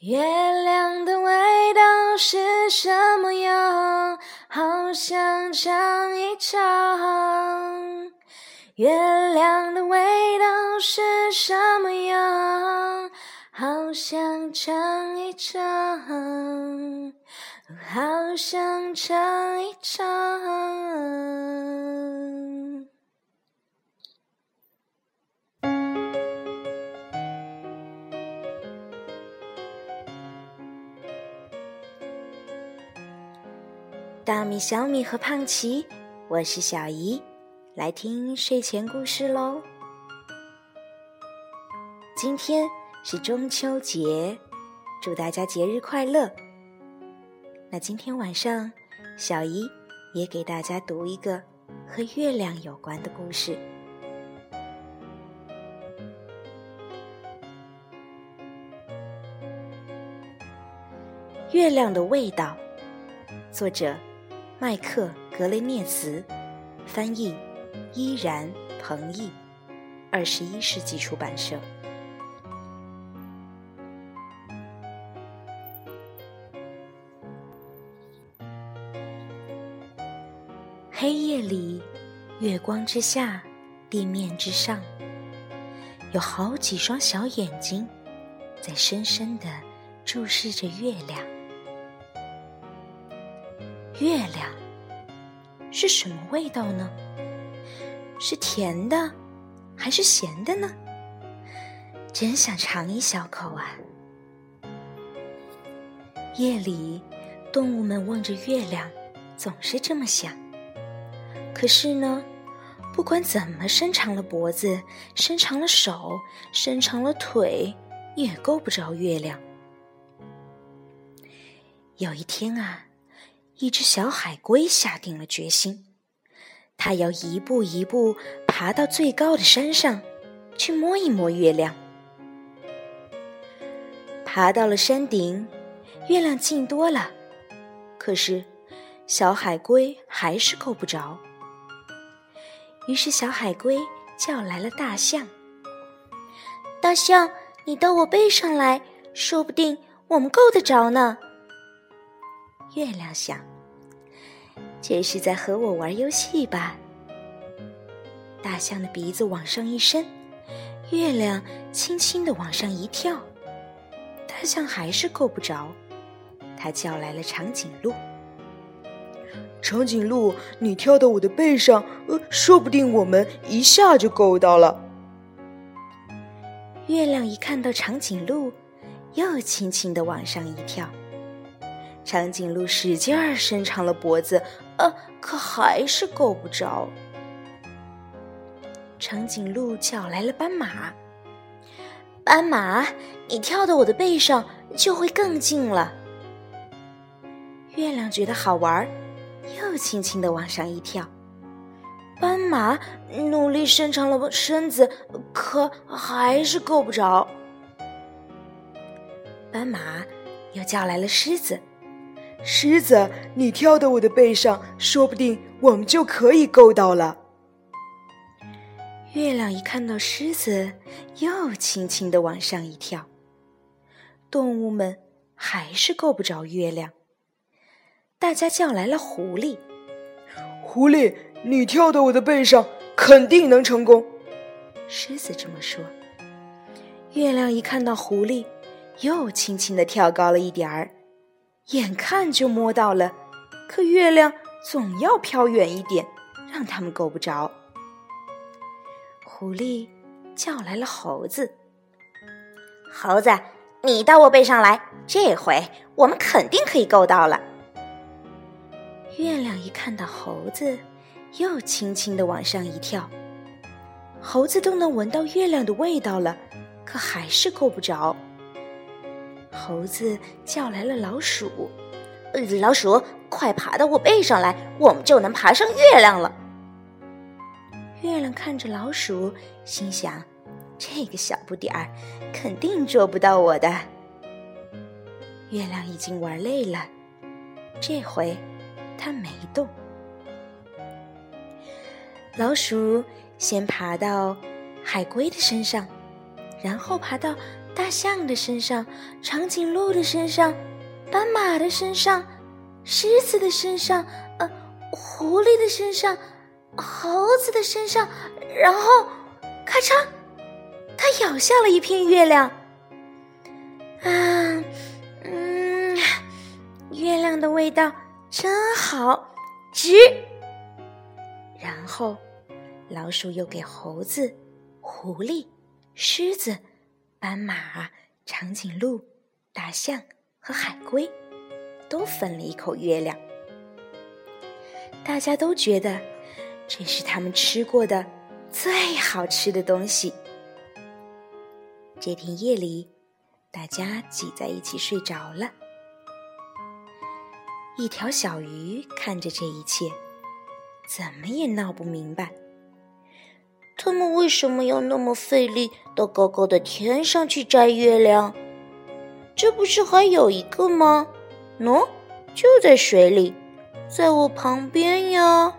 月亮的味道是什么样？好想尝一尝。月亮的味道是什么样？好想尝一尝，好想尝一尝。大米、小米和胖奇，我是小姨，来听睡前故事喽。今天是中秋节，祝大家节日快乐。那今天晚上，小姨也给大家读一个和月亮有关的故事。月亮的味道，作者。麦克格雷涅茨，翻译依然彭毅，二十一世纪出版社。黑夜里，月光之下，地面之上，有好几双小眼睛，在深深的注视着月亮。月亮是什么味道呢？是甜的，还是咸的呢？真想尝一小口啊！夜里，动物们望着月亮，总是这么想。可是呢，不管怎么伸长了脖子，伸长了手，伸长了腿，也够不着月亮。有一天啊。一只小海龟下定了决心，它要一步一步爬到最高的山上，去摸一摸月亮。爬到了山顶，月亮近多了，可是小海龟还是够不着。于是小海龟叫来了大象：“大象，你到我背上来，说不定我们够得着呢。”月亮想：“这是在和我玩游戏吧？”大象的鼻子往上一伸，月亮轻轻的往上一跳，大象还是够不着。他叫来了长颈鹿：“长颈鹿，你跳到我的背上，呃，说不定我们一下就够到了。”月亮一看到长颈鹿，又轻轻的往上一跳。长颈鹿使劲儿伸长了脖子，呃，可还是够不着。长颈鹿叫来了斑马：“斑马，你跳到我的背上，就会更近了。”月亮觉得好玩，又轻轻的往上一跳。斑马努力伸长了身子，可还是够不着。斑马又叫来了狮子。狮子，你跳到我的背上，说不定我们就可以够到了。月亮一看到狮子，又轻轻的往上一跳。动物们还是够不着月亮。大家叫来了狐狸，狐狸，你跳到我的背上，肯定能成功。狮子这么说。月亮一看到狐狸，又轻轻的跳高了一点儿。眼看就摸到了，可月亮总要飘远一点，让他们够不着。狐狸叫来了猴子：“猴子，你到我背上来，这回我们肯定可以够到了。”月亮一看到猴子，又轻轻的往上一跳。猴子都能闻到月亮的味道了，可还是够不着。猴子叫来了老鼠：“老鼠，快爬到我背上来，我们就能爬上月亮了。”月亮看着老鼠，心想：“这个小不点儿，肯定捉不到我的。”月亮已经玩累了，这回它没动。老鼠先爬到海龟的身上，然后爬到大象的身上、长颈鹿的身上、斑马的身上、狮子的身上、呃，狐狸的身上、猴子的身上，然后，咔嚓，它咬下了一片月亮。啊，嗯，月亮的味道真好，值。然后，老鼠又给猴子、狐狸、狮子。斑马、长颈鹿、大象和海龟都分了一口月亮，大家都觉得这是他们吃过的最好吃的东西。这天夜里，大家挤在一起睡着了。一条小鱼看着这一切，怎么也闹不明白。他们为什么要那么费力到高高的天上去摘月亮？这不是还有一个吗？喏，就在水里，在我旁边呀。